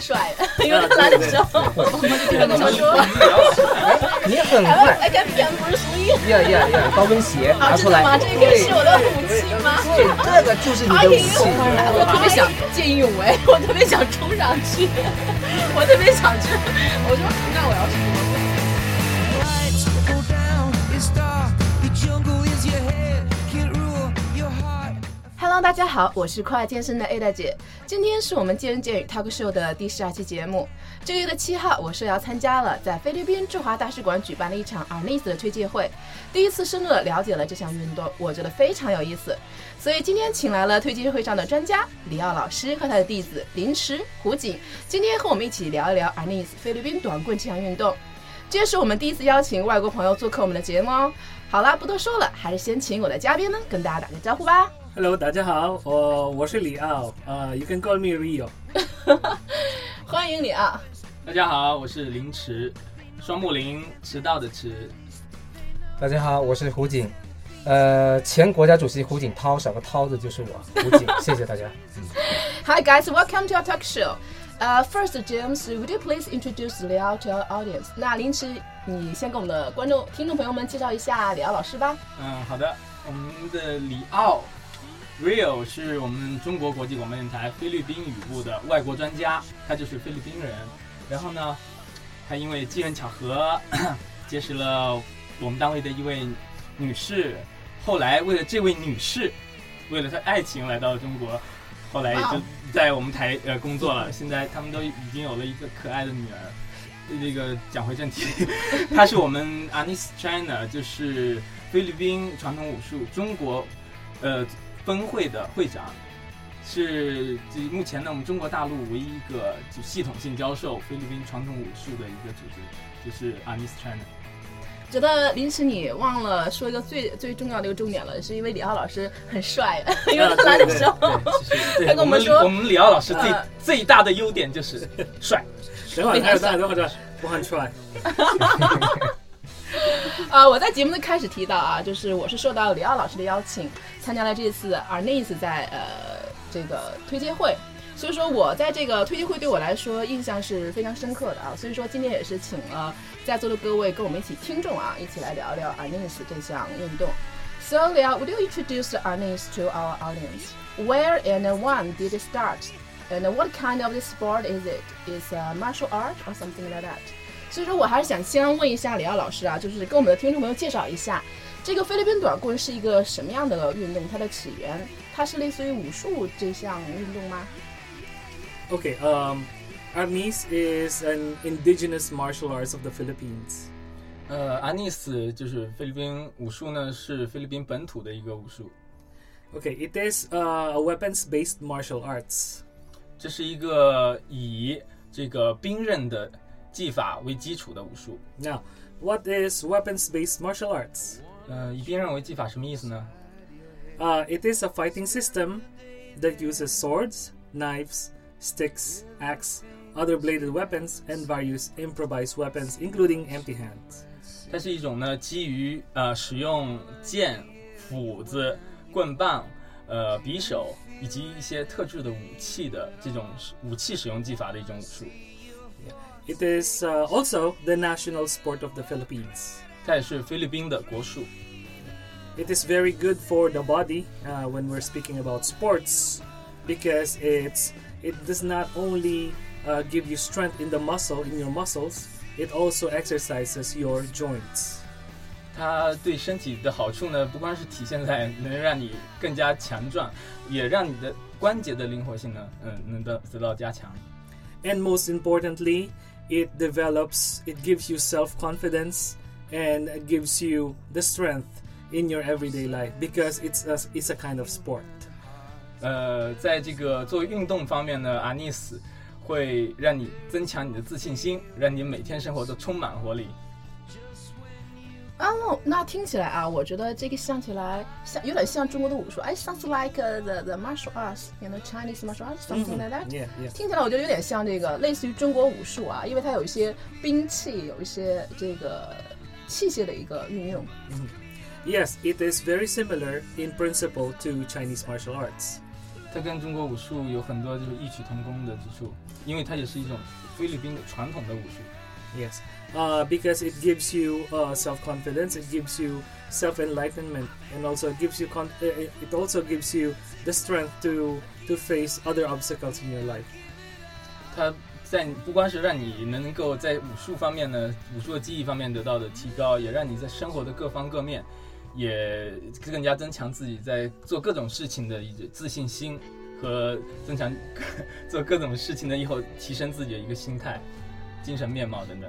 帅的，因为他来的时候，我们就跟他说，你很哎快，哎，跟骗不是属于。呀呀呀，高跟鞋啊，拿出来，吗？这个是我的武器吗？对，这个就是你的武器。我特别想见义勇为，我特别想冲上去，我特别想去。我说，那我要是大家好，我是快乐健身的 A 大姐。今天是我们见人见语 Talk Show 的第十二期节目。这个月的七号，我受邀参加了在菲律宾驻华大使馆举办的一场 Arnis 的推介会，第一次深入的了解了这项运动，我觉得非常有意思。所以今天请来了推介会上的专家李奥老师和他的弟子林池、胡景，今天和我们一起聊一聊 Arnis 菲律宾短棍这项运动。这也是我们第一次邀请外国朋友做客我们的节目哦。好啦，不多说了，还是先请我的嘉宾们跟大家打个招呼吧。Hello，大家好，我我是李奥，呃、y o u can call me Rio。欢迎你啊！大家好，我是林迟，双木林，迟到的迟。大家好，我是胡锦，呃，前国家主席胡锦涛，少个涛字就是我，胡锦，谢谢大家。Hi guys, welcome to our talk show. Uh, first, James, would you please introduce Liao to our audience? 那林池，你先给我们的观众、听众朋友们介绍一下李奥老师吧。嗯，好的，我们的李奥 Rio 是我们中国国际广播电台菲律宾语部的外国专家，他就是菲律宾人。然后呢，他因为机缘巧合 结识了我们单位的一位女士，后来为了这位女士，为了她爱情来到了中国，后来也就在我们台呃工作了。现在他们都已经有了一个可爱的女儿。这个讲回正题，她是我们 Anis China，就是菲律宾传统武术中国呃分会的会长，是这目前呢我们中国大陆唯一一个就系统性教授菲律宾传统武术的一个组织，就是 Anis China。觉得临时你忘了说一个最最重要的一个重点了，是因为李浩老师很帅，因为他来的时候，对他跟我们说我们李浩老师最、呃最大的优点就是帅。等会儿，等会儿，等会儿，等会儿，我很帅。啊，我在节目的开始提到啊，就是我是受到李奥老师的邀请，参加了这次 Arnis 在呃这个推介会，所以说我在这个推介会对我来说印象是非常深刻的啊，所以说今天也是请了在座的各位跟我们一起听众啊，一起来聊聊 Arnis 这项运动。So Liao, would you introduce Arnis to our audience? Where and when did it start? And what kind of the sport is it? Is a martial art or something like that? 所以说我还是想先问一下李奥老师啊，就是跟我们的听众朋友介绍一下，这个菲律宾短棍是一个什么样的运动？它的起源，它是类似于武术这项运动吗？Okay, um, Arnis is an indigenous martial arts of the Philippines. 呃，阿尼斯就是菲律宾武术呢，是菲律宾本土的一个武术。Okay, it is uh, a weapons-based martial arts. 这是一个以这个兵刃的技法为基础的武术。 Now, what is weapons-based martial arts? 呃，以兵刃为技法什么意思呢？ Uh, it is a fighting system that uses swords, knives, sticks, axe, other bladed weapons, and various improvised weapons, including empty hands. 它是一种呢基于呃使用剑、斧子、棍棒、呃匕首以及一些特制的武器的这种武器使用技法的一种武术。 It is uh, also the national sport of the Philippines. 它也是菲律宾的国术。 It is very good for the body uh, when we're speaking about sports because it's it does not only uh, give you strength in the muscle in your muscles, it also exercises your joints. 它对身体的好处呢，不光是体现在能让你更加强壮，也让你的关节的灵活性呢，嗯，能得得到加强。 And most importantly, it develops, it gives you self confidence and it gives you the strength in your everyday life because it's a, it's a kind of sport. 呃，在这个作为运动方面呢，阿尼斯会让你增强你的自信心，让你每天生活都充满活力。 啊，那那听起来啊，我觉得这个像起来像有点像中国的武术，哎，sounds like uh, the the martial arts，you know Chinese martial arts something like that。 Yeah, yeah. 听起来我觉得有点像这个类似于中国武术啊，因为它有一些兵器，有一些这个器械的一个运用。 Yes, it is very similar in principle to Chinese martial arts. 它跟中国武术有很多就是异曲同工的之处，因为它也是一种菲律宾的传统的武术。 Yes, uh, because it gives you uh, self confidence, it gives you self enlightenment, and also gives you con- uh, it it also gives you the strength to to face other obstacles in your life. 它在你不光是让你能够在武术方面呢，武术的技艺方面得到的提高，也让你在生活的各方各面，也更加增强自己在做各种事情的一个自信心和增强做各种事情的以后提升自己的一个心态、 精神面貌等等。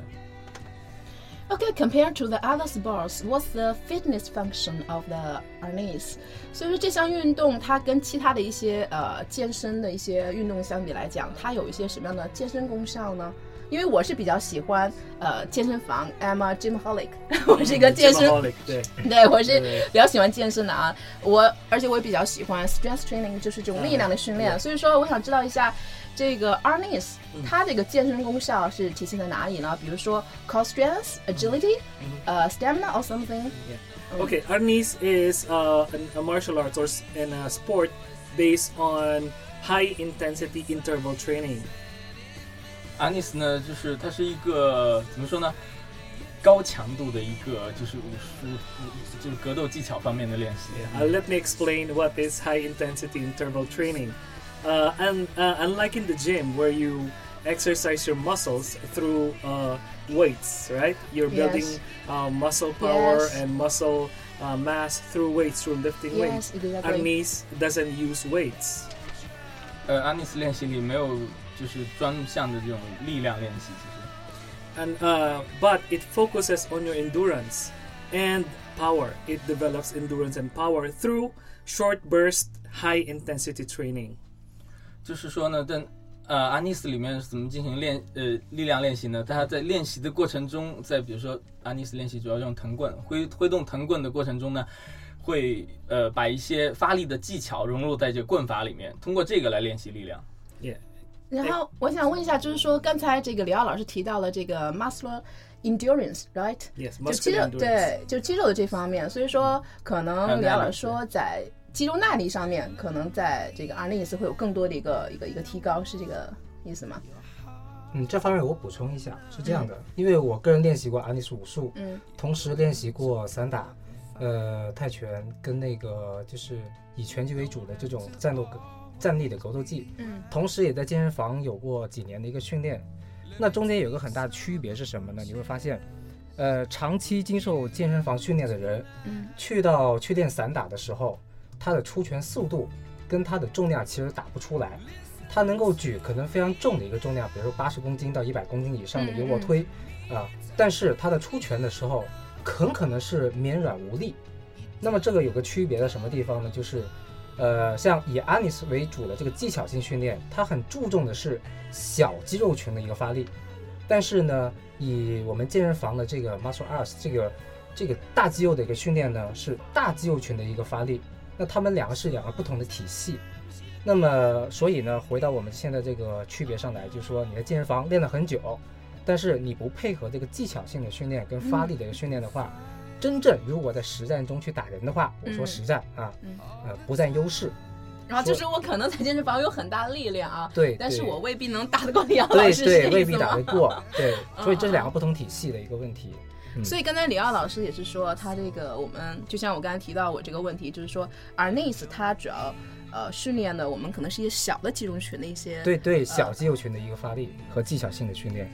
Okay, compared to the other sports, what's the fitness function of the arnis? 所以说这项运动它跟其他的一些呃健身的一些运动相比来讲，它有一些什么样的健身功效呢？因为我是比较喜欢呃健身房，I'm a gymaholic，我是一个健身 Gymaholic, 对对，我是对比较喜欢健身的啊。我而且我也比较喜欢 strength training，就是这种力量的训练。嗯所以说，我想知道一下这个 Arnis，、它嗯这个健身功效是体现在哪里呢？比如说 core strength、agility，呃、嗯 stamina or something。 Okay, Arnis is uh, an, a martial arts or s- and a sport based on high intensity interval training. 阿尼斯呢，就是它是一个怎么说呢？高强度的一个就是武术，武就是格斗技巧方面的练习。 Uh, let me explain what is high intensity interval training. Uh, and uh, unlike in the gym where you exercise your muscles through uh, weights, right? You're building Yes. uh, muscle power Yes. and muscle uh, mass through weights, through lifting weights. Yes, exactly. Arnis doesn't use weights. 呃，阿尼斯练习里没有 就是专项的这种力量练习，其实。and uh, but it focuses on your endurance and power. It develops endurance and power through short burst, high intensity training. 就是说呢，在呃阿尼斯里面怎么进行练呃力量练习呢？大家在练习的过程中，在比如说阿尼斯练习主要用藤棍挥挥动藤棍的过程中呢，会呃把一些发力的技巧融入在这个棍法里面，通过这个来练习力量。Yeah. 然后我想问一下，就是说刚才这个李奥老师提到了这个 muscular endurance，right？Yes, 就肌肉 endurance. 对，就肌肉的这方面，所以说可能李奥老师说在肌肉耐力上面，可能在这个 Arnis 会有更多的一个一个一个提高，是这个意思吗？嗯，这方面我补充一下，是这样的，因为我个人练习过阿尼斯武术，嗯同时练习过散打，呃，泰拳跟那个就是以拳击为主的这种战斗格站立的格斗技，嗯同时也在健身房有过几年的一个训练。那中间有个很大的区别是什么呢？你会发现，呃，长期经受健身房训练的人，嗯去到去练散打的时候，他的出拳速度跟他的重量其实打不出来。他能够举可能非常重的一个重量，比如说八十公斤到一百公斤以上的一个卧推，啊，但是他的出拳的时候很可能是绵软无力。那么这个有个区别在什么地方呢？就是，呃，像以阿尼斯为主的这个技巧性训练，它很注重的是小肌肉群的一个发力，但是呢，以我们健身房的这个 muscle arts 这个这个大肌肉的一个训练呢，是大肌肉群的一个发力。那他们两个是两个不同的体系。那么，所以呢，回到我们现在这个区别上来，就是说你在健身房练了很久，但是你不配合这个技巧性的训练跟发力的一个训练的话，真正如果在实战中去打人的话，我说嗯实战啊，嗯呃，不占优势。然后就是我可能在健身房有很大的力量啊，对，但是我未必能打得过李奥老师，对意思吗未必打得？过，对，所以这嗯是两个不同体系的一个问题。嗯所以刚才李奥老师也是说，他这个我们就像我刚才提到我这个问题，就是说 Arnis 它主要呃训练的我们可能是一些小的肌肉群的一些对对，小肌肉群的一个发力和技巧性的训练。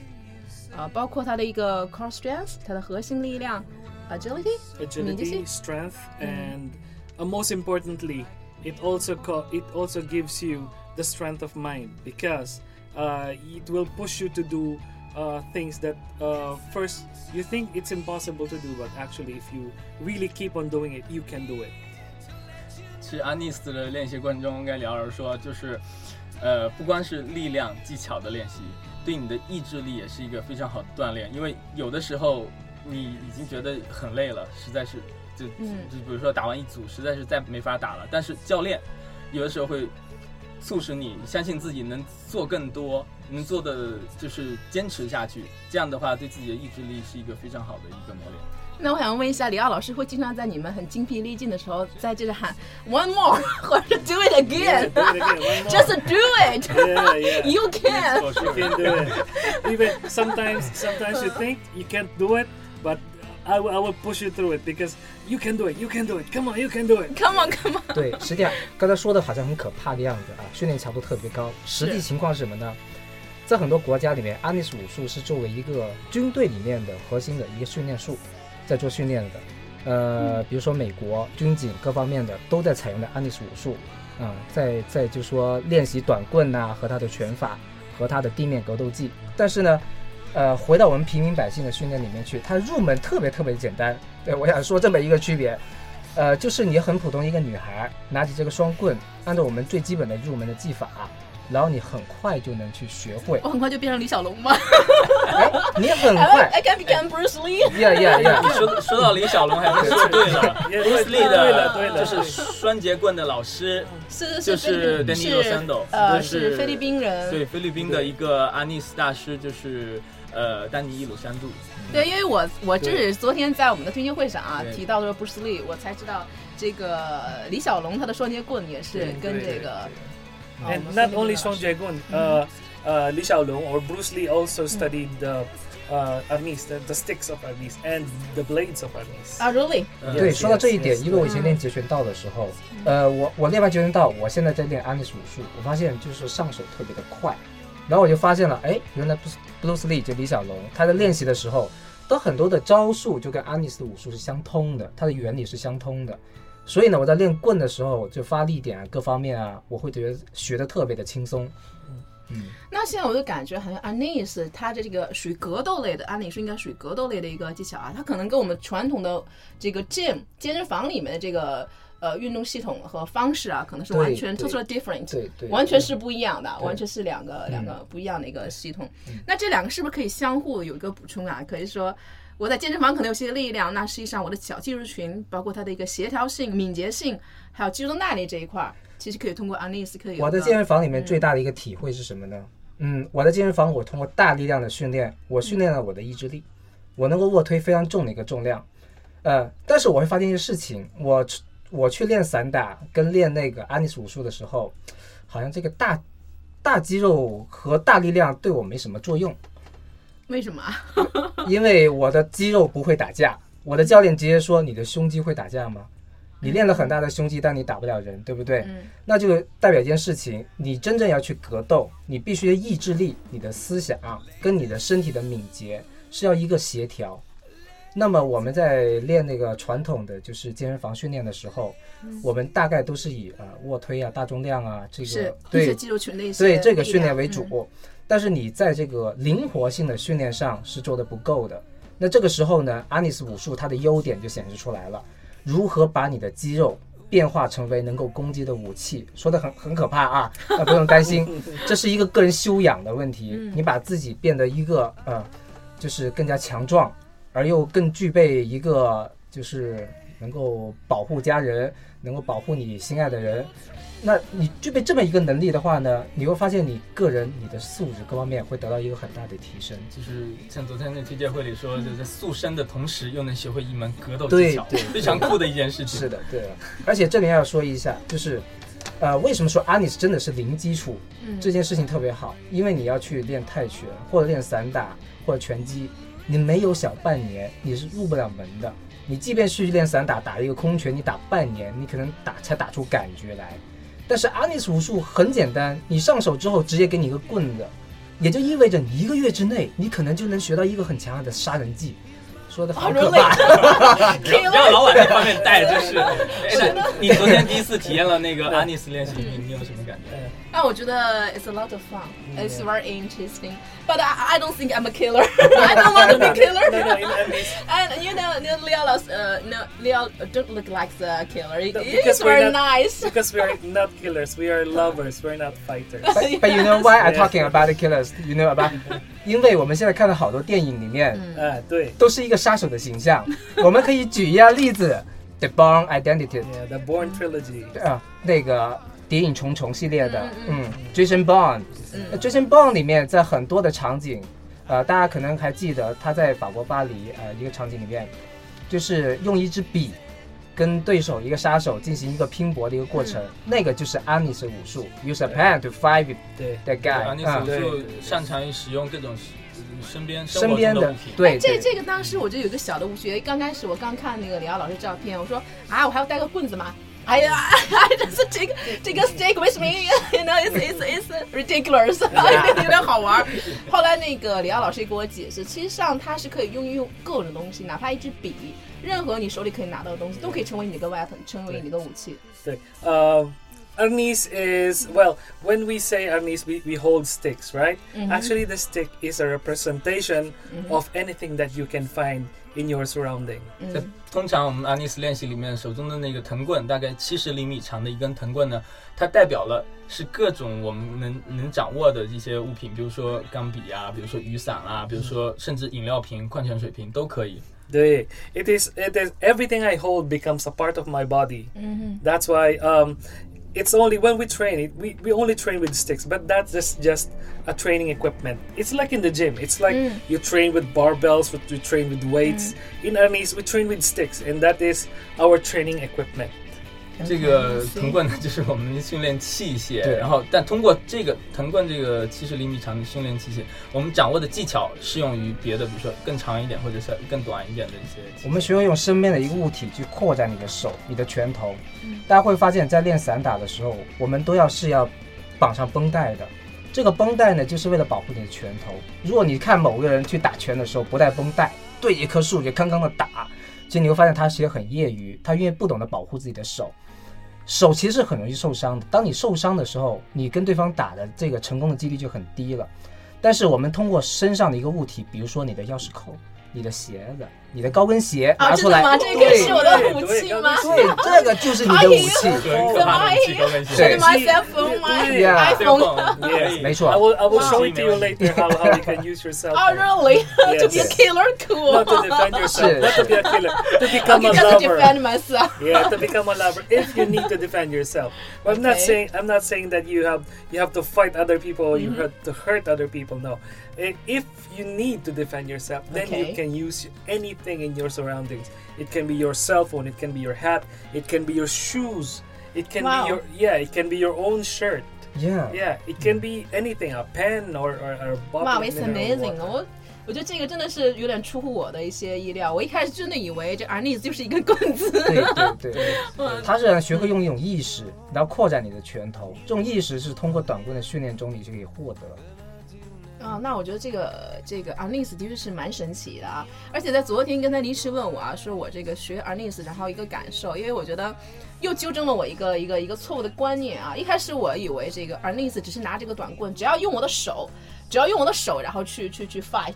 呃，包括它的一个 core strength，它的核心力量 ，agility， agility, strength, and uh, most importantly, it also co- it also gives you the strength of mind because uh, it will push you to do uh, things that uh, first you think it's impossible to do, but actually, if you really keep on doing it, you can do it. 其实安妮斯的练习过程中，跟李老师说，就是，呃，不光是力量技巧的练习，对你的意志力也是一个非常好的锻炼。因为有的时候 你已经觉得很累了，实在是就嗯就比如说打完一组，实在是再没法打了，但是教练有的时候会促使你相信自己能做更多，能做的就是坚持下去。这样的话，对自己的意志力是一个非常好的一个磨练。那我想问一下，李奥老师会经常在你们很精疲力尽的时候，在这里喊 one more，或者 do it Yeah, again，just do it，, again, do it. Yeah, yeah. you can。我是 You can do it. Even sometimes, sometimes you think you can't do it, but I will, I will push you through it because you can do it. You can do it. Come on, you can do it. Come on, come on！对，实际上刚才说的好像很可怕的样子啊，训练强度特别高。实际情况是什么呢？在很多国家里面，安尼斯武术是作为一个军队里面的核心的一个训练术，在做训练的。呃，比如说美国军警各方面的都在采用的安尼斯武术，啊、在在就说练习短棍呐、和他的拳法和他的地面格斗技。但是呢，呃，回到我们平民百姓的训练里面去，它入门特别特别简单。对我想说这么一个区别，呃，就是你很普通一个女孩，拿起这个双棍，按照我们最基本的入门的技法，然后你很快就能去学会我，很快就变成李小龙吗哎，你很快 I can become Bruce Lee。呀呀呀你！说说到李小龙，还是说对了。Yeah, Bruce 对 Lee 对了对的了就是双节棍的老师，是就是是 Danilo 是 Sando，呃，是菲律宾人。对菲律宾的一个阿尼斯大师，就是呃，丹尼·伊鲁山度，对，因为我我这是昨天在我们的推荐会上啊，提到说 Bruce Lee，我才知道这个李小龙他的双截棍也是跟这个。And not only 双截棍，呃呃，李小龙，or Bruce Lee also studied the，呃，Arnis，the sticks of Arnis and the blades of Arnis。啊，really？对，说到这一点，因为我以前练截拳道的时候，呃，我我练完截拳道，我现在在练安利斯武术，我发现就是上手特别的快。然后我就发现了，哎，原来 Bruce Lee 就李小龙，他在练习的时候，都很多的招数就跟安妮斯的武术是相通的，它的原理是相通的。所以呢，我在练棍的时候，就发力点啊，各方面啊，我会觉得学的特别的轻松。嗯，那现在我就感觉好像 Anis 它的这个属于格斗类的，按理说应该属于格斗类的一个技巧啊，它可能跟我们传统的这个 gym 健身房里面的这个呃运动系统和方式啊，可能是完全对 totally different，对对，完全是不一样的，完全是两个两个不一样的一个系统。那这两个是不是可以相互有一个补充啊？可以说。我在健身房可能有些力量，那实际上我的小肌肉群，包括它的一个协调性、敏捷性，还有肌肉耐力这一块，其实可以通过 Anis 可以我在健身房里面最大的一个体会是什么呢？嗯，我在健身房，我通过大力量的训练，我训练了我的意志力，我能够卧推非常重的一个重量。呃，但是我会发现一个事情，我我去练散打跟练那个阿尼斯武术的时候，好像这个大大肌肉和大力量对我没什么作用，为什么啊？因为我的肌肉不会打架。我的教练直接说：“你的胸肌会打架吗？你练了很大的胸肌，但你打不了人，对不对？”嗯那就代表一件事情，你真正要去格斗，你必须意志力、你的思想跟你的身体的敏捷是要一个协调。那么我们在练那个传统的就是健身房训练的时候，我们大概都是以呃卧推啊、大重量啊这个对肌肉群的一些对这个训练为主。嗯但是你在这个灵活性的训练上是做的不够的。那这个时候呢，阿尼斯武术它的优点就显示出来了，如何把你的肌肉变化成为能够攻击的武器，说的很很可怕啊，那不用担心，这是一个个人修养的问题。嗯你把自己变得一个呃，就是更加强壮，而又更具备一个就是能够保护家人，能够保护你心爱的人。那你具备这么一个能力的话呢，你会发现你个人你的素质各方面会得到一个很大的提升。就是像昨天那推介会里说，就在塑身的同时又能学会一门格斗技巧对，非常酷的一件事情。是的，对了，而且这里要说一下，就是，呃，为什么说阿尼斯真的是零基础？嗯这件事情特别好，因为你要去练泰拳或者练散打或者拳击，你没有小半年你是入不了门的。你即便去练散打，打一个空拳，你打半年，你可能打才打出感觉来。但是阿尼斯武术很简单，你上手之后直接给你一个棍子，也就意味着你一个月之内，你可能就能学到一个很强悍的杀人技。说的好可怕。不要 老往这方面带，就是。是你昨天第一次体验了那个阿尼斯练习，你你有什么感觉？那我觉得 it's a lot of fun. It's very interesting. But I, I don't think I'm a killer. I don't want to be a No, killer. no, in arnis, And you know, you know Leo, uh, no, Leo don't look like the killer. He- No, He's because we're very not- nice. because we are not killers, we are lovers, we're not fighters. But, but you know why I talking about the killers? You know about？因为我们现在看到好多电影里面啊，对都是一个杀手的形象。我们可以举一下例子，《The Born Identity》 ，Yeah, the Born trilogy. 啊，那个《 谍影重重系列的，嗯嗯，Jason Bond，嗯。呃 Jason Bond 里面在很多的场景，呃，大家可能还记得他在法国巴黎呃一个场景里面，就是用一支笔跟对手一个杀手进行一个拼搏的一个过程，嗯。那个就是安妮斯武术，use a pen to fight with 对。the guy，安妮嗯。斯就擅长于使用各种身边身边的对这这个当时我就有个小的误区，刚开始我刚看那个李敖老师照片，我说啊，我还要带个棍子吗？哎呀，这是这个这个 stick with me，you know it's it's it's ridiculous，有点好玩。后来那个李奥老师也给我解释，其实上它是可以用用各种东西，哪怕一支笔，任何你手里可以拿到的东西，都可以成为你的 weapon，成为你的武器。对呃 Arnis is well when we say Arnis we, we hold sticks right Mhm. actually the stick is a representation of anything that you can find in your surrounding 通常我们安尼斯练习里面手中的那个藤棍，大概七十厘米长的一根藤棍呢，它代表了是各种我们能能掌握的一些物品，比如说钢笔啊，比如说雨伞啊，比如说甚至饮料瓶、矿泉水瓶都可以。the it is it is everything I hold becomes a part of my body. 嗯 That's why um, it's only when we train it, we, we only train with sticks, but that's just, just a training equipment. It's like in the gym. It's like Mm. you train with barbells, with- you train with weights. In Arnis, we train with sticks, and that is our training equipment. 这个藤棍呢，就是我们的训练器械。对然后，但通过这个藤棍这个七十厘米长的训练器械，我们掌握的技巧适用于别的，比如说更长一点或者是更短一点的一些。我们学会用身边的一个物体去扩展你的手、你的拳头。嗯大家会发现，在练散打的时候，我们都要是要绑上绷带的。这个绷带呢，就是为了保护你的拳头。如果你看某个人去打拳的时候不带绷带，对一棵树就刚刚的打，其实你会发现他其实很业余，他因为不懂得保护自己的手，手其实是很容易受伤的。当你受伤的时候，你跟对方打的这个成功的几率就很低了。但是我们通过身上的一个物体，比如说你的钥匙扣、你的鞋子、你的高跟鞋啊，拿出来，真的吗？这个对是我的武器吗？对，这个就是你的武器。很可怕的武器高跟鞋。对 My cell phone, my Yeah. iPhone. Yes. 没错 I will, I will Wow. show it to you later how, how you can use your cell Oh, phone. really? to be a Yes. killer? Cool. Not to defend yourself, Shit. not to be a killer, to become Okay, a just to lover. defend myself. yeah to become a lover if you need to defend yourself but i'm not Okay. saying i'm not saying that you have you have to fight other people or you Mhm. have to hurt other people no I- if you need to defend yourself then Okay. you can use anything in your surroundings it can be your cell phone it can be your hat it can be your shoes it can Wow. be your yeah it can be your own shirt Yeah， yeah it can be anything a pen or, or, or a bottle Wow, of it's mineral amazing！ water. 我我觉得这个真的是有点出乎我的一些意料。我一开始真的以为这 Arnis 就是一根棍子。对对对，他是让学会用一种意识，然后扩展你的拳头。这种意识是通过短棍的训练中你就可以获得。 啊、那我觉得这个这个 Arnis 的确是蛮神奇的啊！而且在昨天刚才临时问我啊，说我这个学 Arnis，然后一个感受，因为我觉得又纠正了我一个一个一个错误的观念啊！一开始我以为这个 Arnis 只是拿这个短棍，只要用我的手，只要用我的手，然后去去去 fight，、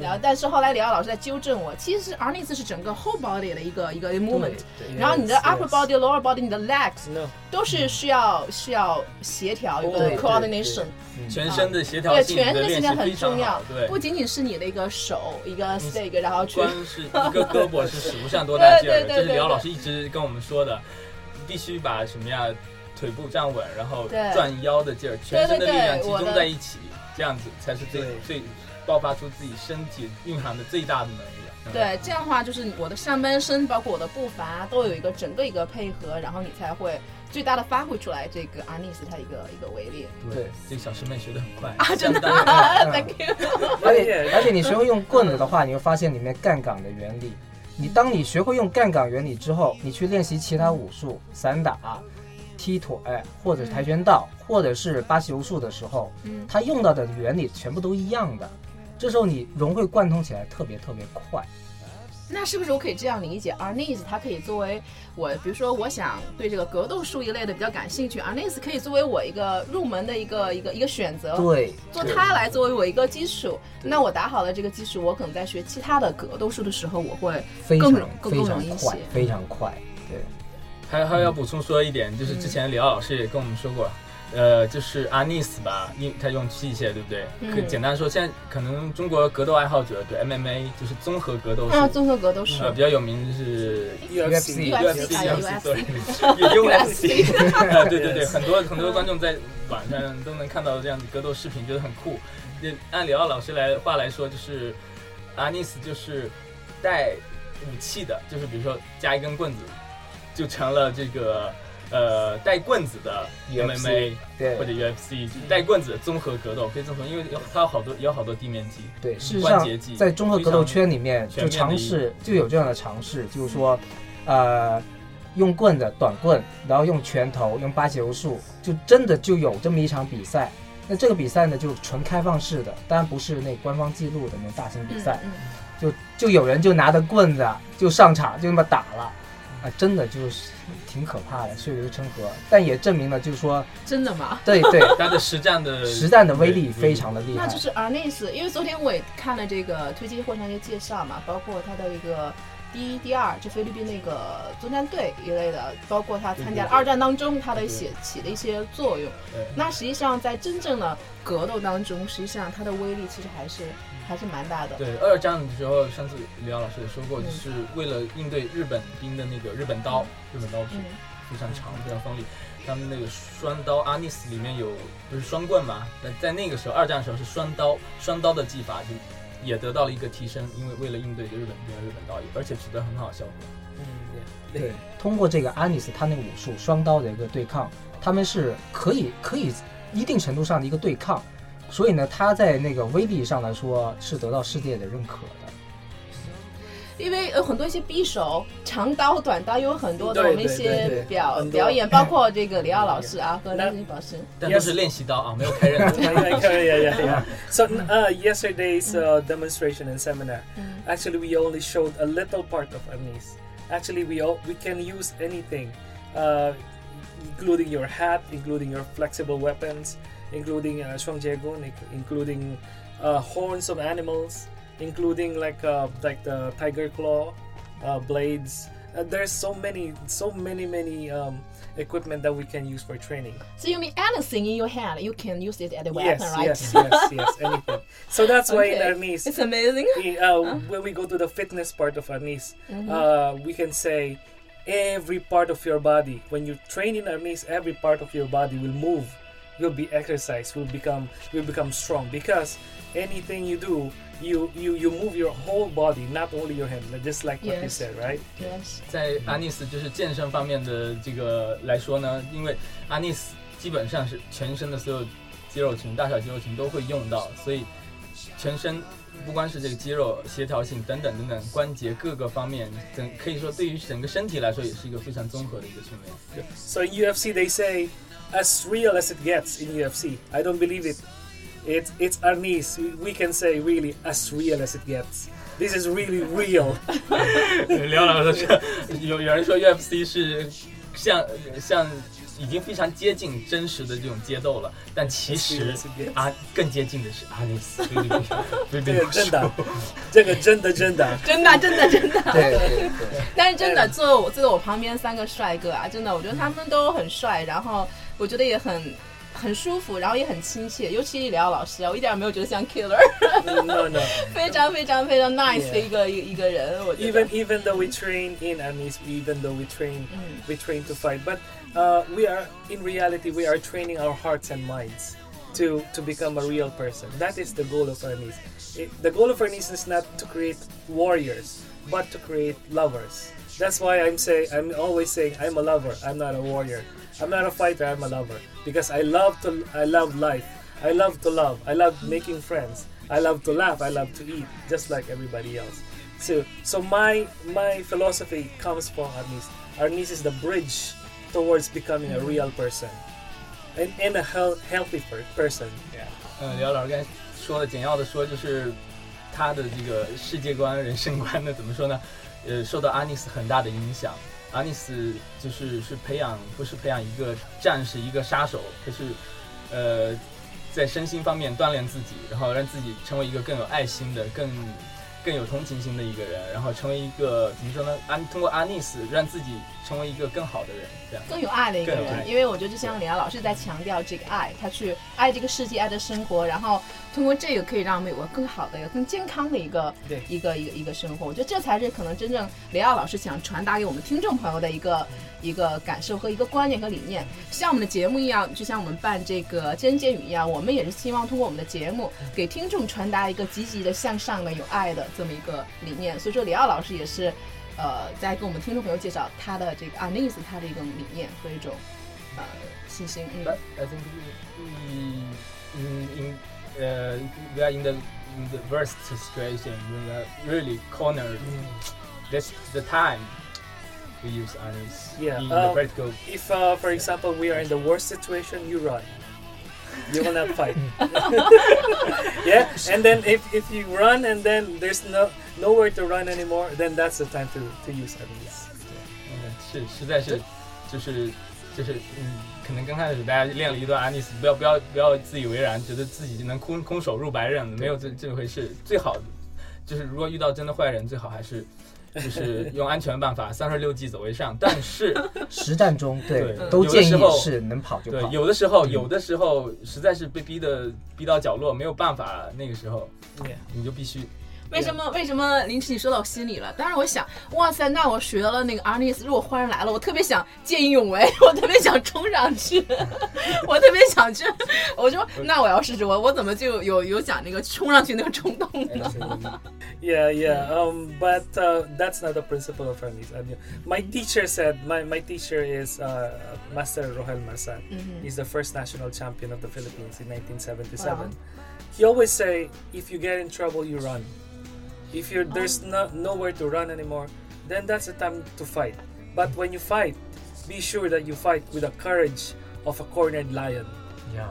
然后但是后来李奥老师在纠正我，其实 Arnis 是整个 whole body 的一个一个 movement，然后你的 upper body、lower body、你的 legs 都是需要需要协调一个 coordination。全身的协调对，全身的协调很重要，，对。不。仅仅是你的一个手一个 stick，然后去光是一个胳膊是使不上多大 劲儿的，对对对这是李奥老师一直跟我们说的，必须把什么呀，腿部站稳，然后转腰的劲儿，全身的力量集中在一起，这样子才是最最爆发出自己身体蕴含的最大的能力。嗯，对，这样的话就是我的上半身，包括我的步伐，都有一个整个一个配合，然后你才会最大的发挥出来这个 Arnis 它一个一个威力对，这个小师妹学的很快啊，真的，Thank you。而且而且你学会用棍子的话，你会发现里面杠杆的原理。你当你学会用杠杆原理之后，你去练习其他武术，散打、踢腿，或者是跆拳道，或者是巴西柔术的时候，嗯它用到的原理全部都一样的。这时候你融会贯通起来特别特别快。那是不是我可以这样理解，Arnis 它可以作为我，比如说我想对这个格斗术一类的比较感兴趣，Arnis 可以作为我一个入门的一个一个一个选择，对，做它来作为我一个基础。那我打好了这个基础，我可能在学其他的格斗术的时候，我会非常更容更非常更容易快些，非常快。对，还还要补充说一点，就是之前李奥老师也跟我们说过，呃，就是阿尼斯吧，因他用器械，对不对？嗯。可以简单说，现在可能中国格斗爱好者对 MMA 就是综合格斗是、啊，综合格斗是呃比较有名就是 UFC UFC 啊 UFC UFC sorry，啊，对对对，很多很多观众在网上都能看到这样的格斗视频，觉得很酷。就按李奥老师来话来说，就是阿尼斯就是带武器的，就是比如说加一根棍子，就成了这个呃带棍子的 UFC MMA 对或者 UFC 带棍子的综合格斗，可以这么说，因为有它有好多有好多地面技。对，事实上在综合格斗圈里面就尝试就有这样的尝试，就是说，呃，用棍子短棍，然后用拳头，用八节柔术，就真的就有这么一场比赛。那这个比赛呢，就纯开放式的，当然不是那官方记录的那种大型比赛，嗯就就有人就拿着棍子啊就上场就那么打了，啊，真的就是挺可怕的，血流成河。但也证明了，就是说，真的吗？对对，它的实战的实战的威力非常的厉害那就。是 Arnis，因为昨天我也看了这个推介会上一些介绍嘛，包括他的一个第一、第二，就菲律宾那个作战队一类的，包括他参加了二战当中他的写起的一些作用。对那实际上在真正的格斗当中，实际上它的威力其实还是还是蛮大的。对，二战的时候，上次李奥老师也说过，嗯就是为了应对日本兵的那个日本刀，日本刀是嗯非常长、非常锋利。他们那个双刀阿尼斯里面有不是双棍嘛？那在那个时候，二战的时候是双刀，双刀的技法就也得到了一个提升，因为为了应对这个日本兵的日本刀，而且取得很好效果。嗯对，通过这个阿尼斯他那个武术双刀的一个对抗，他们是可以可以一定程度上的一个对抗，所以呢，他在那个威力上来说是得到世界的认可的。因为有很多一些匕首、长刀、短刀，有很多的对我们一对些对表很多表演，包括这个李奥老师啊和那林老师。但都是练习刀啊，没有开刃。 yeah, yeah, yeah, yeah, yeah. So uh, yesterday's uh, demonstration and seminar, 嗯 actually we only showed a little part of Anis. Actually, we all, we can use anything, uh, including your hat, including your flexible weapons, including uh, shuangjaegun, inc- including uh, horns of animals, including like uh, like the tiger claw, uh, blades. Uh, there's so many, so many, many um, equipment that we can use for training. So you mean anything in your hand, you can use it as a weapon, Yes, right? yes, yes, yes, anything. So that's why in Arnis, It's amazing. uh, when we go to the fitness part of Arnis, Mhm. uh, we can say every part of your body. When you train in Arnis, every part of your body will move, will be exercised, will become will become strong because anything you do, you you you move your whole body, not only your hand, like- just like what you Yes. said, right? Yes. 在阿尼斯就是健身方面的这个来说呢，因为阿尼斯基本上是全身的所有肌肉群、大小肌肉群都会用到，所以全身不光是这个肌肉协调性等等等等关节各个方面，整可以说对于整个身体来说也是一个非常综合的一个训练。 So in UFC they say as real as it gets in UFC. I don't believe it. It's it's Arnis. We, we can say really as real as it gets. This is really real. 刘老师说，有有人说 UFC 是像像已经非常接近真实的这种街斗了，但其实.啊更接近的是阿尼斯菲律宾菲律宾这个真的，这个真的真的。真的，真的，真的。对对对。但是真的，坐我坐在我旁边三个帅哥啊，真的，我觉得他们都很帅，然后我觉得也很很舒服，然后也很亲切，尤其李奥老师啊，我一点没有觉得像 killer， no, no. 非常非常非常 nice Yeah. 的一个一个一个人，我觉得 Even even though we train in Arnis, even though we train 嗯 we train to fight, but uh, we are in reality we are training our hearts and minds to to become a real person. That is the goal of Arnis. It, the goal of Arnis is not to create warriors, but to create lovers. That's why I'm say I'm always saying I'm a lover. I'm not a warrior. I'm not a fighter. I'm a lover because I love to I love life. I love to love. I love making friends. I love to laugh. I love to eat, just like everybody else. So so my my philosophy comes from Arnis. Arnis is the bridge towards becoming a real person and, and a health, healthy per- person. 嗯，刘老师刚才说的，简要的说，就是他的这个世界观、人生观呢，怎么说呢？呃，受到阿尼斯很大的影响。 阿尼斯就是是培养，不是培养一个战士、一个杀手，可是呃，在身心方面锻炼自己，然后让自己成为一个更有爱心的、更更有同情心的一个人，然后成为一个怎么说呢？安通过安尼斯让自己成为一个更好的人，这样。更有爱的一个人，因为我觉得就像李阳老师在强调这个爱，他去爱这个世界，爱的生活，然后通过这个可以让我们有个更好的、一个更健康的一个对一个一个一个生活。我觉得这才是可能真正李奥老师想传达给我们听众朋友的一个一个感受和一个观念和理念。像我们的节目一样，就像我们办这个真言见语一样，我们也是希望通过我们的节目给听众传达一个积极的、向上的、有爱的这么一个理念。所以说，李奥老师也是。呃，在跟我们听众朋友介绍他的这个 Anis 他的一种理念和一种呃信心。嗯 But I think we in in uh, we are in the in the worst situation. We are really cornered. That's the time we use Anis. Yeah, In the um, vertical. If, uh, for example, we are in the worst situation, you run. You will not fight. yeah, and then if, if you run and then there's no nowhere to run anymore, then that's the time to, to use enemies. 嗯，是实在是，就是就是嗯，可能刚开始大家练了一段安妮斯，不要不要不要自以为然，觉得自己就能空空手入白刃，没有这这回事。最好就是如果遇到真的坏人，最好还是 就是用安全办法，三十六计走为上。但是 实战中对对都建议有的时候是能跑就对跑，，有的时候嗯有的时候实在是被逼的逼到角落，没有办法，那个时候.你就必须为什么为什么林奇你说到我心里了？当时我想，哇塞，那我学了那个 Anis，如果坏人来了，我特别想见义勇为，我特别想冲上去，我特别想去，我说那我要试试，我我怎么就有有讲那个冲上去那个冲动呢？ Yeah, yeah. Um, but uh, that's not the principle of enemies. I mean, my teacher said my, my teacher is uh, Master Rohel Marsan. Mhm. He's the first national champion of the Philippines in 1977. Wow. He always say, if you get in trouble, you run. If you're there's no, nowhere to run anymore, then that's the time to fight. But when you fight, be sure that you fight with the courage of a cornered lion, 呀，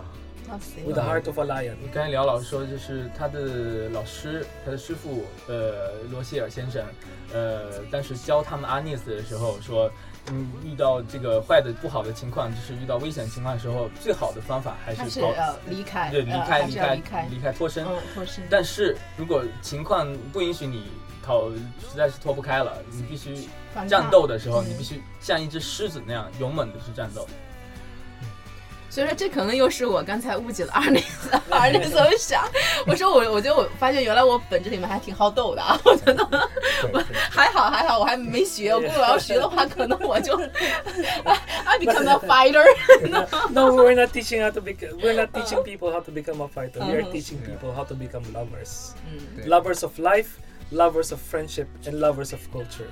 哇塞 with the heart of a lion. 刚才廖老师说，就是他的老师，他的师傅，呃，罗谢尔先生，呃，当时教他们阿涅斯的时候说， 嗯，遇到这个坏的、不好的情况，就是遇到危险情况的时候，最好的方法还是逃，离开，对，离呃开，离开，离开，脱身。嗯，脱身。但是如果情况不允许你逃，实在是脱不开了，你必须战斗的时候，嗯你必须像一只狮子那样勇猛的去战斗。所以说，这可能又是我刚才误解了二内斯。二内斯，我想，我说我，我觉得我发现原来我本质里面还挺好斗的啊！我觉得对对还好还好，我还没学。我估计我要学的话，可能我就 I become a fighter。no, we're not teaching how to become. We're not teaching people how to become a fighter. We are Uh-huh. teaching people how to become lovers, lovers of life, lovers of friendship, and lovers of culture.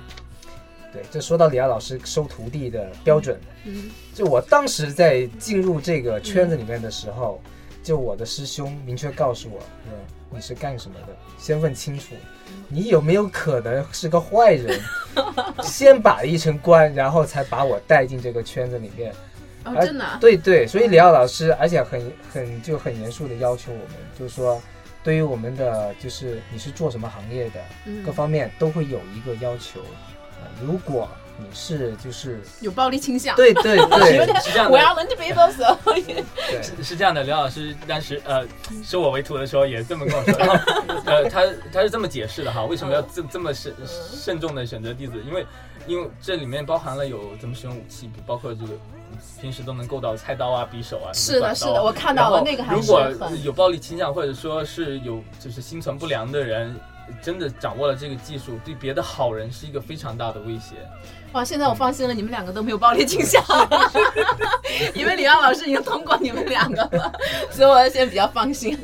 对，这说到李亚老师收徒弟的标准，嗯就我当时在进入这个圈子里面的时候，就我的师兄明确告诉我，嗯，你是干什么的？先问清楚，你有没有可能是个坏人？先把一层关，然后才把我带进这个圈子里面。哦，而真的啊，对对，所以李奥老师，而且很很就很严肃的要求我们，就是说，对于我们的就是你是做什么行业的，嗯各方面都会有一个要求。呃如果你是就是有暴力倾向。对对有对点是这样的我要能 to be those。对，是 是这样的，刘老师当时呃收我为徒的时候也这么跟我说，然后呃他他是这么解释的哈，为什么要这这么慎慎重的选择弟子？因为因为这里面包含了有怎么使用武器，包括这个平时都能够到的菜刀啊、匕首啊，是的是的我看到了那个还是如果有暴力倾向，或者说是有就是心存不良的人。真的掌握了这个技术，对别的好人是一个非常大的威胁。哇，现在我放心了，你们两个都没有暴力倾向，因为李阳老师已经通过你们两个了，所以我现在比较放心。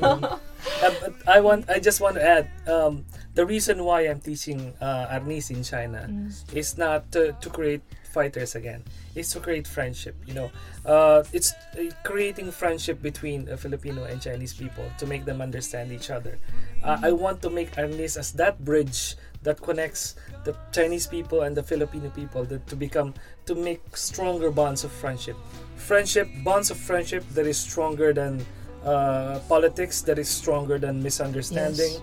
Uh, but I want. I just want to add. Um, the reason why I'm teaching uh, Arnis in China is not to, to create fighters again. It's to create friendship. You know, uh, it's uh, creating friendship between uh, Filipino and Chinese people to make them understand each other. Uh, I want to make Arnis as that bridge that connects the Chinese people and the Filipino people that, to become to make stronger bonds of friendship. Friendship bonds of friendship that is stronger than uh, politics that is stronger than misunderstanding.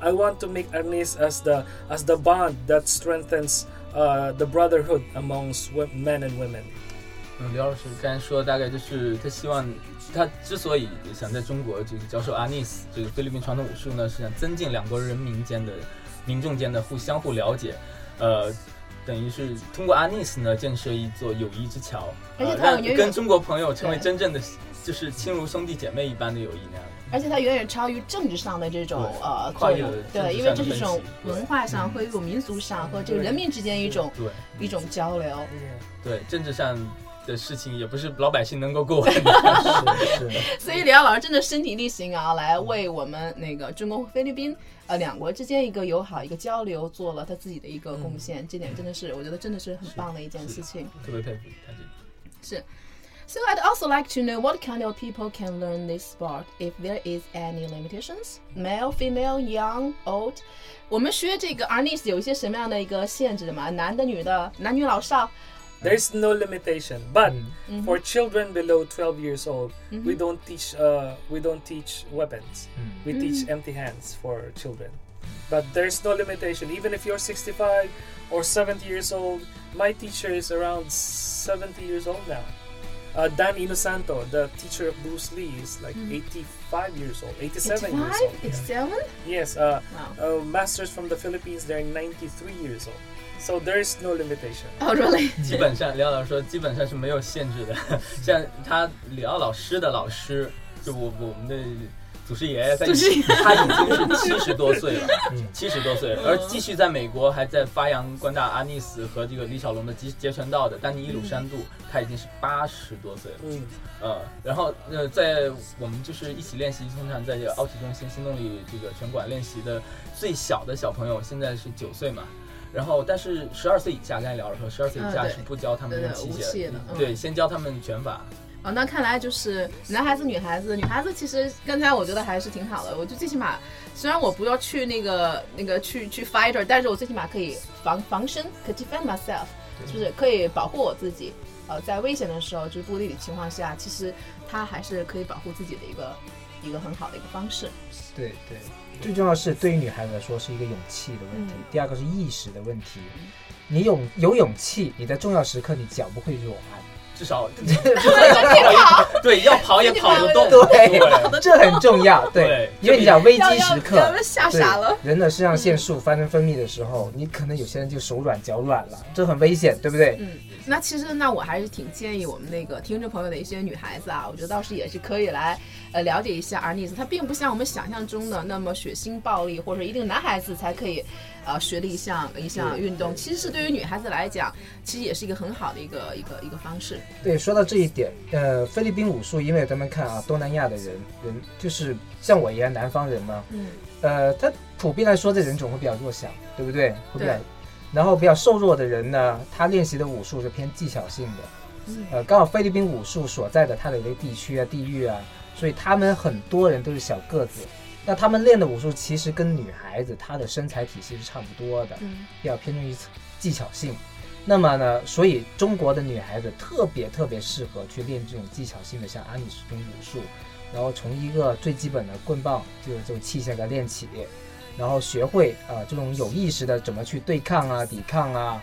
I want to make Arnis as the as the bond that strengthens uh, the brotherhood amongst men and women. 嗯，刘老师刚才说，大概就是他希望，他之所以想在中国这个教授阿尼斯这个菲律宾传统武术呢，是想增进两国人民间的民众间的互相互了解，呃，等于是通过阿尼斯呢建设一座友谊之桥，而且呃它有远远让跟中国朋友成为真正的就是亲如兄弟姐妹一般的友谊那样。而且它远远超于政治上的这种呃跨越作用对，因为这是一种文化上嗯和一种民族上和这个人民之间一种对一种交流。对，政治上的事情也不是老百姓能够过问的。是是，所以李奥老师真的身体力行啊，来为我们那个中国和菲律宾呃两国之间一个友好一个交流做了他自己的一个贡献，这点真的是我觉得真的是很棒的一件事情。特别佩服他这是。So I'd also like to know what kind of people can learn this sport if there is any limitations, male, female, young, old. 我们学这个 Arnis 有一些什么样的一个限制的吗？男的、女的、男女老少？There's no limitation, but 嗯 for children below 12 years old, Mhm. we don't teach. Uh, we don't teach weapons. 嗯 We teach empty hands for children. But there's no limitation. Even if you're 65 or 70 years old, my teacher is around 70 years old now. Uh, Dan Inosanto, the teacher of Bruce Lee, is like 85 years old, 87 years 85? old. It's Yeah. Yes, uh, Wow. uh, masters from the Philippines, they're 93 years old. So there is no limitation. Oh, really? 基本上，李奥老师说，基本上是没有限制的。像他李奥老师的老师，就我我们的祖师爷爷，在一起他已经是七十多岁了，嗯七十多岁，而继续在美国还在发扬光大阿尼斯和这个李小龙的截截拳道的丹尼伊鲁山度，他已经是八十多岁了。Mm. 呃，然后呃，在我们就是一起练习，通常在这个奥体中心新动力这个拳馆练习的最小的小朋友，现在是九岁嘛。然后，但是十二岁以下，刚才聊了说，十二岁以下是不教他们器械的嗯对，先教他们拳法。哦，那看来就是男孩子、女孩子，女孩子其实刚才我觉得还是挺好的。我就最起码，虽然我不要去那个那个去去 fighter，但是我最起码可以防防身，可 defend myself，就是可以保护我自己。呃，在危险的时候，就是不利的情况下，其实他还是可以保护自己的一个一个很好的一个方式。对对，最重要是对于女孩子来说是一个勇气的问题，嗯第二个是意识的问题。你勇有勇气，你在重要时刻你脚不会软。至少 对要跑也跑得动，对对这很重要。对对，因为你讲危机时刻吓傻了。人的肾上腺素发生分泌的时候，你可能有些人就手软脚软了，这很危险，对不对？嗯，那其实那我还是挺建议我们那个听众朋友的一些女孩子啊，我觉得倒是也是可以来呃了解一下 Arnis，它并不像我们想象中的那么血腥暴力，或者一定男孩子才可以呃学的一项一项运动，其实是对于女孩子来讲，其实也是一个很好的一个一个一个方式。对，说到这一点，呃，菲律宾武术，因为咱们看啊，东南亚的人人就是像我一样南方人嘛，嗯，呃，他普遍来说这人种会比较弱小，对不对？会比较对，然后比较瘦弱的人呢，他练习的武术是偏技巧性的，嗯呃，刚好菲律宾武术所在的它的一个地区啊、地域啊，所以他们很多人都是小个子。那他们练的武术其实跟女孩子她的身材体系是差不多的，嗯比较偏重于技巧性。那么呢，所以中国的女孩子特别特别适合去练这种技巧性的，像阿米什这种武术，然后从一个最基本的棍棒就是这种器械来练起，然后学会啊、呃这种有意识的怎么去对抗啊、抵抗啊，呃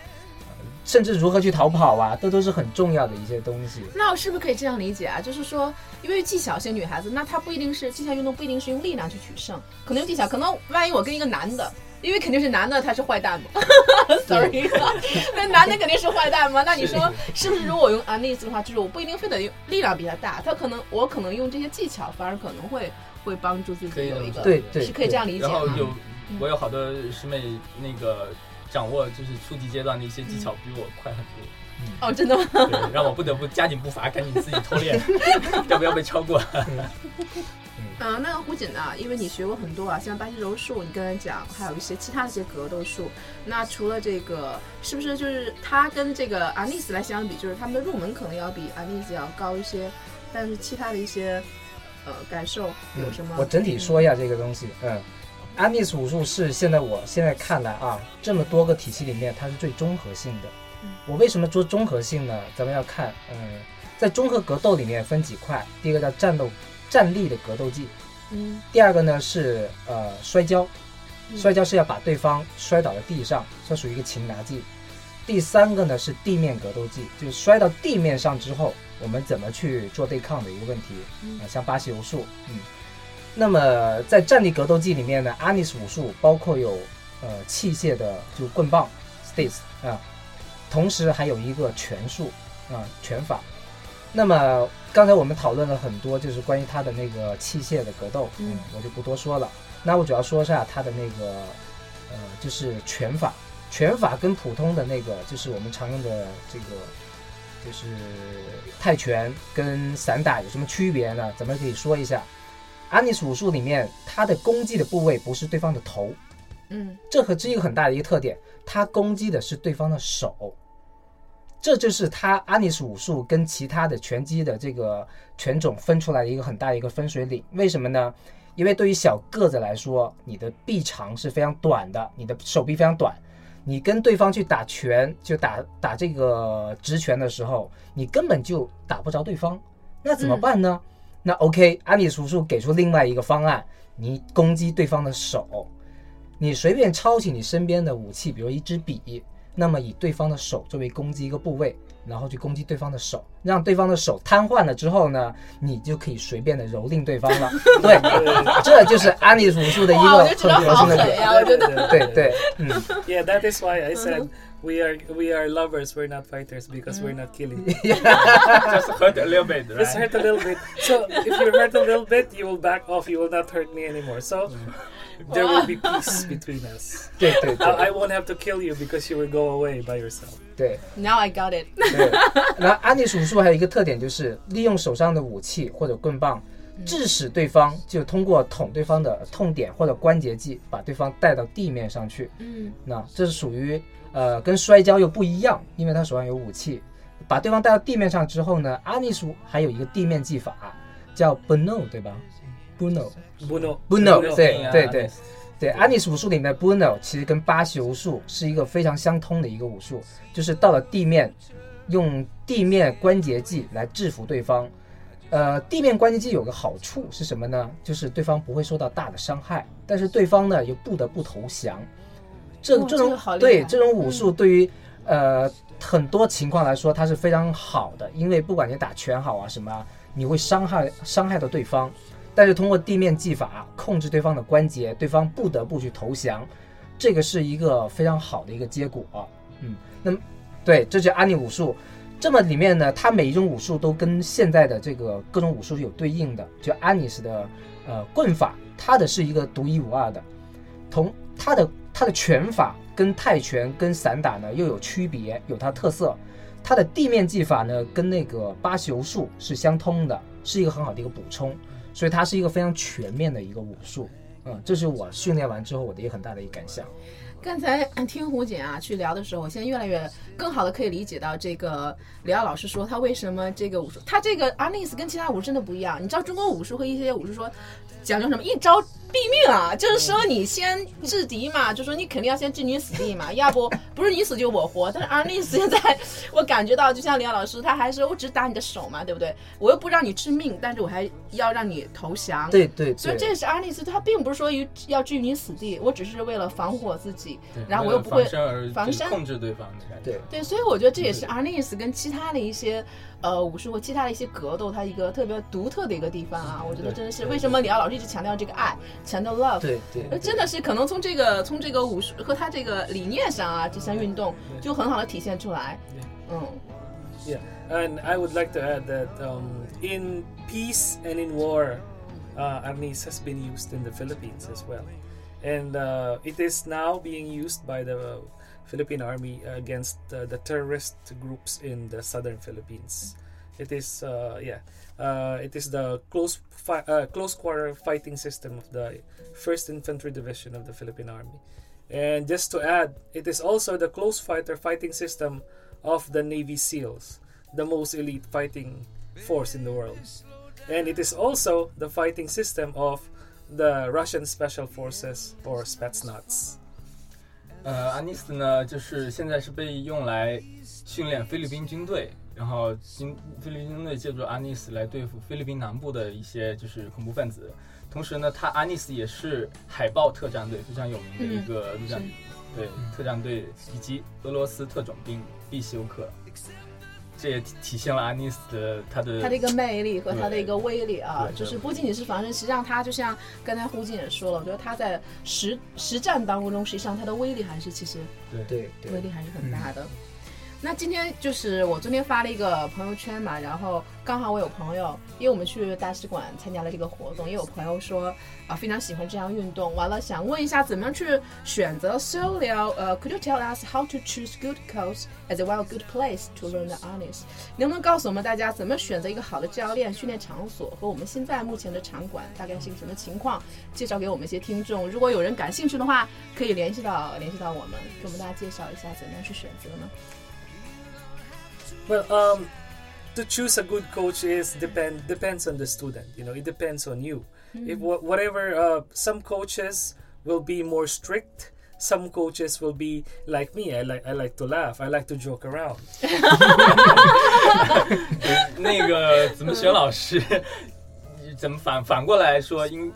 甚至如何去逃跑啊，这都是很重要的一些东西。那我是不是可以这样理解啊？就是说，因为技巧性女孩子，那她不一定是技巧运动，不一定是用力量去取胜，可能用技巧。可能万一我跟一个男的，因为肯定是男的他是坏蛋嘛，sorry，那男的肯定是坏蛋嘛。那你说是不是？如果我用 Anis 的话，就是我不一定非得用力量比他大，他可能我可能用这些技巧，反而可能会会帮助自己有一个，对对是可以这样理解吗？然后有我有好多师妹那个掌握就是初级阶段的一些技巧比我快很多，哦，真的吗？对，让我不得不加紧步伐，赶紧自己偷练，要不要被超过？嗯，那个胡锦呢？因为你学过很多啊，像巴西柔术，你刚才讲，还有一些其他的一些格斗术。那除了这个，是不是就是它跟这个阿尼斯来相比，就是他们的入门可能要比阿尼斯要高一些？但是其他的一些呃感受有什么？我整体说一下这个东西，嗯，安尼斯武术是现在我现在看来啊，这么多个体系里面，它是最综合性的。嗯我为什么说综合性呢？咱们要看，嗯，在综合格斗里面分几块，第一个叫战斗站立的格斗技，嗯第二个呢是呃摔跤，嗯摔跤是要把对方摔倒在地上，这属于一个擒拿技。第三个呢是地面格斗技，就是摔到地面上之后，我们怎么去做对抗的一个问题。像巴西柔术，嗯。那么在站立格斗技里面呢，阿尼斯武术包括有呃器械的就棍棒 sticks 啊，同时还有一个拳术啊拳法。那么刚才我们讨论了很多，就是关于他的那个器械的格斗，嗯我就不多说了。那我主要说一下他的那个呃，就是拳法。拳法跟普通的那个，就是我们常用的这个，就是泰拳跟散打有什么区别呢？咱们可以说一下。安妮斯武术里面，它的攻击的部位不是对方的头，嗯这和是一个很大的一个特点，它攻击的是对方的手。这就是它安妮斯武术跟其他的拳击的这个拳种分出来的一个很大的一个分水岭。为什么呢？因为对于小个子来说，你的臂长是非常短的，你的手臂非常短，你跟对方去打拳，就打打这个直拳的时候，你根本就打不着对方。那怎么办呢？那 OK，安妮叔叔给出另外一个方案，你攻击对方的手，你随便抄起你身边的武器，比如一支笔，那么以对方的手作为攻击一个部位，然后去攻击对方的手，让对方的手瘫痪了之后呢，你就可以随便的蹂躏对方了。对，这就是安妮叔叔的一个很核心的点。好狠呀！我觉得对对，嗯，Yeah, that is why I said we are we are lovers. We're not fighters because we're not killing. Just hurt a little bit, Just right? hurt a little bit. So if you hurt a little bit, you will back off. You will not hurt me anymore. So there will be peace between us. 对对 I, I 对 won't have to kill you because you will go away by yourself. 对。 Now I got it。对，然后安妮武术还有一个特点就是利用手上的武器或者棍棒，致使对方就通过捅对方的痛点或者关节技，把对方带到地面上去。嗯那这是属于 呃跟摔跤又不一样，因为他手上有武器，把对方带到地面上之后呢，阿尼叔还有一个地面技法叫 Buno，对吧？Buno。Buno. Buno，Buno. 对对对啊对，阿尼斯武术里面的 Buno 其实跟巴西柔术是一个非常相通的一个武术，就是到了地面，用地面关节技来制服对方。呃，地面关节技有个好处是什么呢？就是对方不会受到大的伤害，但是对方呢又不得不投降。这这种对这种武术对于、呃很多情况来说它是非常好的，因为不管你打拳好啊什么啊，你会伤害伤害到对方。但是通过地面技法控制对方的关节，对方不得不去投降，这个是一个非常好的一个结果。嗯，那么对，这就是安妮武术。这么里面呢，它每一种武术都跟现在的这个各种武术是有对应的。就安妮斯的呃棍法，它的是一个独一无二的，同它的它的拳法跟泰拳跟散打呢又有区别，有它特色。它的地面技法呢跟那个巴西柔术是相通的，是一个很好的一个补充。所以它是一个非常全面的一个武术。嗯，这是我训练完之后我的一个很大的一个感想。刚才听胡姐啊去聊的时候，我现在越来越更好的可以理解到这个李奥老师说他为什么这个武术，他这个阿尼斯跟其他武术真的不一样。你知道中国武术和一些武术说讲究什么一招毙命啊，就是说你先制敌嘛，就说你肯定要先置你死地嘛，要不不是你死就我活。但是阿尼斯现在我感觉到，就像李奥老师，他还是我只打你的手嘛，对不对？我又不让你致命，但是我还要让你投降。对对所以这，也是阿尼斯，他并不是说于要置于你死地，我只是为了防护我自己，对然后我又不会防身控制对方的感觉。对对，所以我觉得这也是 Arnis 跟其他的一些呃武术或其他的一些格斗，它一个特别独特的一个地方啊。我觉得真的是为什么李奥老师一直强调这个爱，强调 love。对对呃，真的是可能从这个从这个武术和他这个理念上啊，这项运动就很好的体现出来。嗯， Yeah, and I would like to add that um, in peace and in war, uh, Arnis has been used in the Philippines as well, and uh, it is now being used by the Philippine Army against uh, the terrorist groups in the southern Philippines. It is, uh, yeah, uh, it is the close fi- uh, close quarter fighting system of the First Infantry Division of the Philippine Army. And just to add, it is also the close fighter fighting system of the Navy SEALs, the most elite fighting force in the world. And it is also the fighting system of the Russian Special Forces or Spetsnaz. 呃，安妮斯呢，就是现在是被用来训练菲律宾军队， 然后新菲律宾军队借助阿尼斯来对付菲律宾南部的一些就是恐怖分子。同时呢，他阿尼斯也是海豹特战队非常有名的一个陆战、是对特战队以及俄罗斯特种兵必修课。这也体体现了阿尼斯的他的他的一个魅力和他的一个威力啊，就是不仅仅是防身，实际上他就像刚才胡静也说了，我觉得他在实实战当中，实际上他的威力还是其实对对，威力还是很大的。那今天就是我昨天发了一个朋友圈嘛，然后刚好我有朋友，因为我们去大使馆参加了这个活动，也有朋友说啊、非常喜欢这项运动，完了想问一下怎么样去选择 So 聊呃，Could you tell us how to choose good coach as well good place to learn the honest？能不能告诉我们大家怎么选择一个好的教练、训练场所和我们现在目前的场馆大概是一个什么情况？介绍给我们一些听众。如果有人感兴趣的话，可以联系到联系到我们，给我们大家介绍一下怎么样去选择呢？Well, um, to choose a good coach is depend depends on the student. You know, it depends on you. If wha- whatever, uh, some coaches will be more strict. Some coaches will be like me. I like I like to laugh. I like to joke around. 那个怎么选老师，怎么反反过来说，应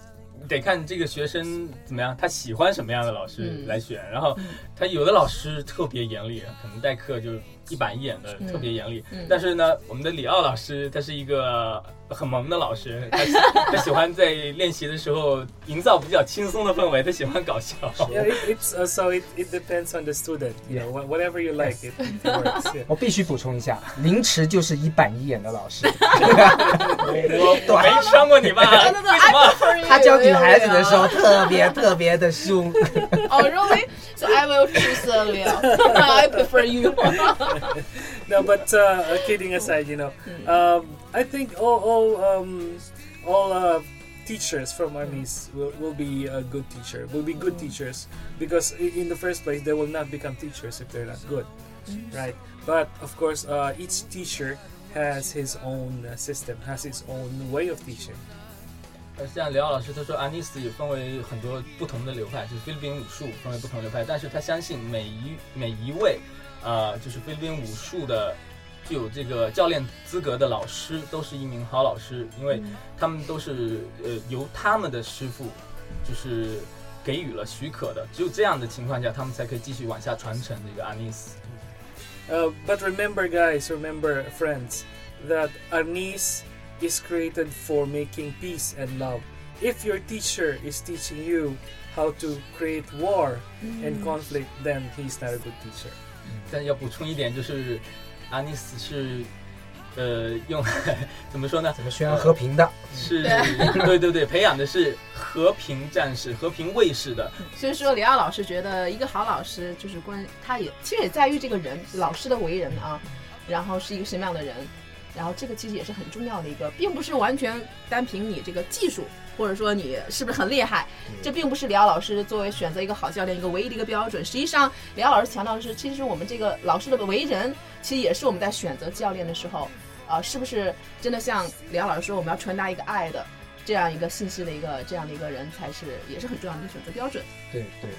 得看这个学生怎么样，他喜欢什么样的老师嗯来选。然后 他有的老师特别严厉，可能代课就一板一眼的，嗯特别严厉。嗯但是呢，我们的李奥老师他是一个很萌的老师，他喜 他喜欢在练习的时候营造比较轻松的氛围，他喜欢搞笑。Yeah, it, it's uh, so it, it depends on the student. You know, wha- whatever you like, it, it works. Yeah. 我必须补充一下，凌迟就是一板一眼的老师，我我没伤过你吧？为什么？他教女孩子的时候特别特别的凶。Oh, really? So I will choose Leo. I prefer you. no, but uh, kidding aside, you know, um, I think all all um, all uh, teachers from armies will, will be a good teacher. Will be good teachers because in the first place they will not become teachers if they're not good, right? But of course, uh, each teacher has his own uh, system, has his own way of teaching. 呃，像刘奥老师他说，阿尼斯也分为很多不同的流派，就是菲律宾武术分为不同流派，但是他相信每一每一位，呃，就是菲律宾武术的具有这个教练资格的老师，都是一名好老师，因为他们都是呃由他们的师傅就是给予了许可的，只有这样的情况下，他们才可以继续往下传承这个阿尼斯。Uh, but remember, guys, remember, friends, that Arnis is created for making peace and love. If your teacher is teaching you how to create war and conflict, then he's not a good teacher. 但要补充一点，就是阿尼斯是呃用怎么说呢？怎么宣扬和平的？是，对对对，培养的是和平战士、和平卫士的。所以说，李奥老师觉得一个好老师就是关，他也其实也在于这个人老师的为人啊，然后是一个什么样的人，然后这个其实也是很重要的一个，并不是完全单凭你这个技术，或者说你是不是很厉害，这并不是李奥老师作为选择一个好教练一个唯一的一个标准。实际上，李奥老师强调的是，其实我们这个老师的为人，其实也是我们在选择教练的时候，呃，是不是真的像李奥老师说，我们要传达一个爱的。这样一个信息的一个这样的一个人才是也是很重要的一个选择标准。对对，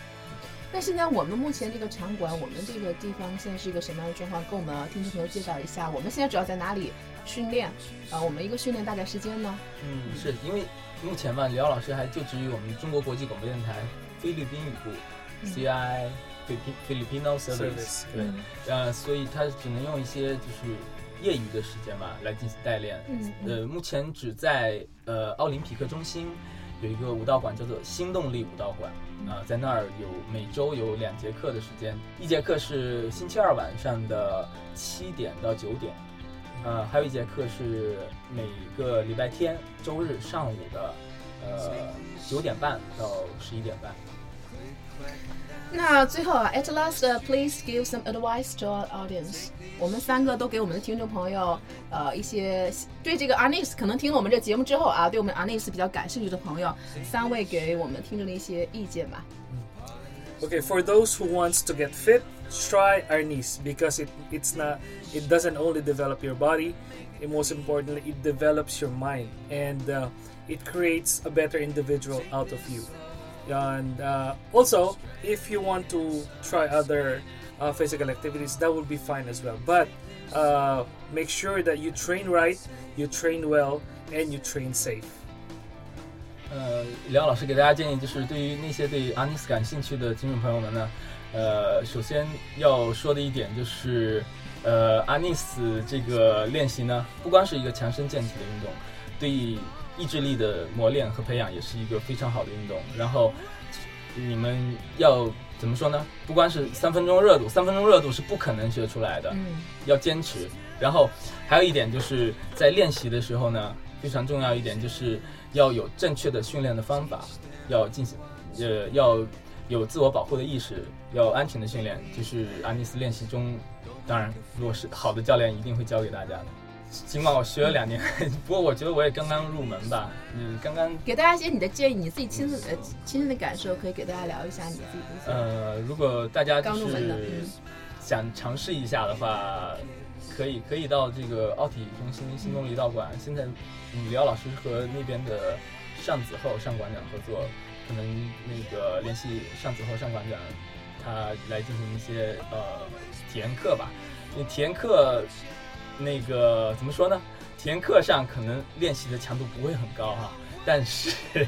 那现在我们目前这个场馆，我们这个地方现在是一个什么样的状况？跟我们听众朋友介绍一下。我们现在主要在哪里训练？呃，我们一个训练大概时间呢？嗯，是因为目前嘛，李奥老师还就职于我们中国国际广播电台菲律宾语部、CI 菲菲 Filipino Service，Service 对，呃，所以他只能用一些就是业余的时间吧来进行代练。嗯呃，目前只在呃奥林匹克中心有一个舞蹈馆叫做新动力舞蹈馆，啊、在那儿有每周有两节课的时间，一节课是星期二晚上的七点到九点，呃，还有一节课是每个礼拜天周日上午的呃九点半到十一点半。那最后啊，at last、please give some advice to our audience。我们三个都给我们的听众朋友，呃，一些对这个 Anis 可能听了我们这节目之后啊，对我们 Anis 比较感兴趣的朋友，三位给我们听众的一些意见吧。 Okay, for those who wants to get fit, try Arnis because it it's not it doesn't only develop your body, it most importantly it develops your mind and uh, it creates a better individual out of you. And uh, also, if you want to try other uh, physical activities, that will be fine as well. But uh, make sure that you train right, you train well, and you train safe. 呃，李奥老师给大家建议就是，对于那些对阿尼斯感兴趣的听众朋友们呢，呃，首先要说的一点就是， 呃，阿尼斯这个练习呢，不光是一个强身健体的运动，对 意志力的磨练和培养也是一个非常好的运动。然后你们要怎么说呢？不光是三分钟热度，三分钟热度是不可能学出来的，嗯要坚持。然后还有一点就是在练习的时候呢，非常重要一点就是要有正确的训练的方法，要进行呃要有自我保护的意识，要安全的训练。就是阿尼斯练习中，当然如果是好的教练一定会教给大家的。尽管我学了两年，不过我觉得我也刚刚入门吧，嗯，刚刚给大家一些你的建议，你自己亲自呃亲身的感受，可以给大家聊一下你自己的。呃，如果大家就刚入门想尝试一下的话，可以可以到这个奥体中心新东离道馆。现在，嗯，李奥老师和那边的上子厚上馆长合作，可能那个联系上子厚上馆长，他来进行一些呃体验课吧。那体验课那个怎么说呢？体验课上可能练习的强度不会很高哈、但是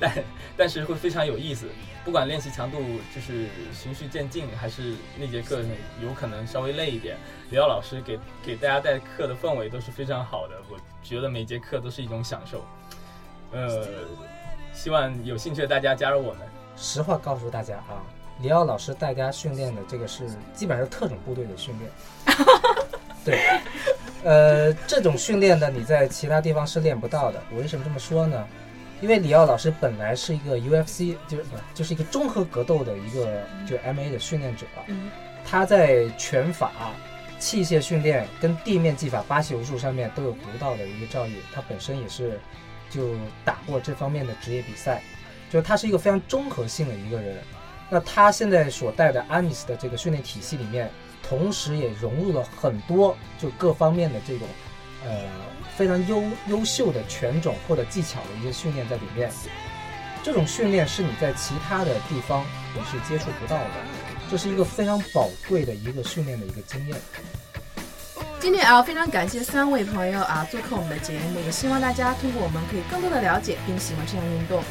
但但是会非常有意思。不管练习强度就是循序渐进，还是那节课有可能稍微累一点，李奥老师给给大家带课的氛围都是非常好的，我觉得每节课都是一种享受。呃，希望有兴趣的大家加入我们。实话告诉大家啊，李奥老师带大家训练的这个是基本上是特种部队的训练。对，呃，这种训练呢，你在其他地方是练不到的。我为什么这么说呢？因为李奥老师本来是一个 UFC，就是不就是一个综合格斗的一个就 MMA 的训练者，嗯他在拳法、器械训练跟地面技法、巴西柔术上面都有独到的一个造诣。他本身也是就打过这方面的职业比赛，就是他是一个非常综合性的一个人。那他现在所带的阿米斯的这个训练体系里面，同时也融入了很多就各方面的这种呃非常优优秀的拳种或者技巧的一些训练在里面。这种训练是你在其他的地方你是接触不到的，这是一个非常宝贵的一个训练的一个经验。今天啊，非常感谢三位朋友啊做客我们的节目，也希望大家通过我们可以更多的了解并喜欢这项运动。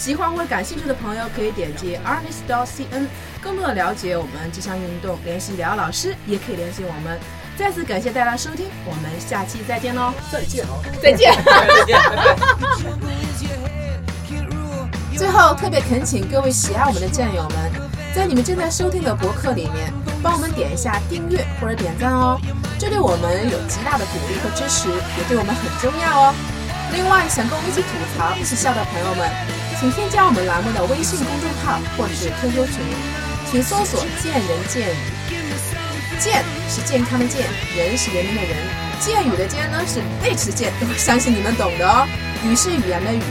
喜欢或者感兴趣的朋友可以点击 arnist.cn，更多的了解我们这项运动，联系廖老师，也可以联系我们。再次感谢大家收听，我们下期再见喽！再见啊！再见。再见，拜拜。Jungle is your head, can't rule. 最后，特别恳请各位喜爱我们的战友们，在你们正在收听的博客里面，帮我们点一下订阅或者点赞哦，这对我们有极大的鼓励和支持，也对我们很重要哦。另外，想跟我们一起吐槽、一起笑的朋友们，请添加我们栏目的微信公众号或者是 QQ 群，请搜索“见人见语”。健是健康的健，人是人民的人，剑语的剑呢是背齿剑，相信你们懂的哦。语是语言的语。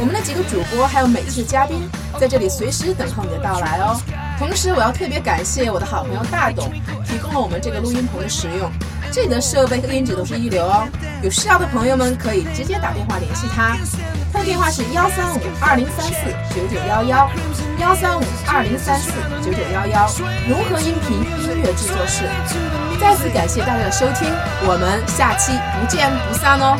我们的几个主播还有每期的嘉宾在这里随时等候你的到来哦。同时，我要特别感谢我的好朋友大董提供了我们这个录音棚的使用，这里的设备和音质都是一流哦。有需要的朋友们可以直接打电话联系他，他的电话是幺三五二零三四九九幺幺，幺三五二零三四九九幺幺，融合音频音乐制作室。再次感谢大家的收听，我们下期不见不散哦。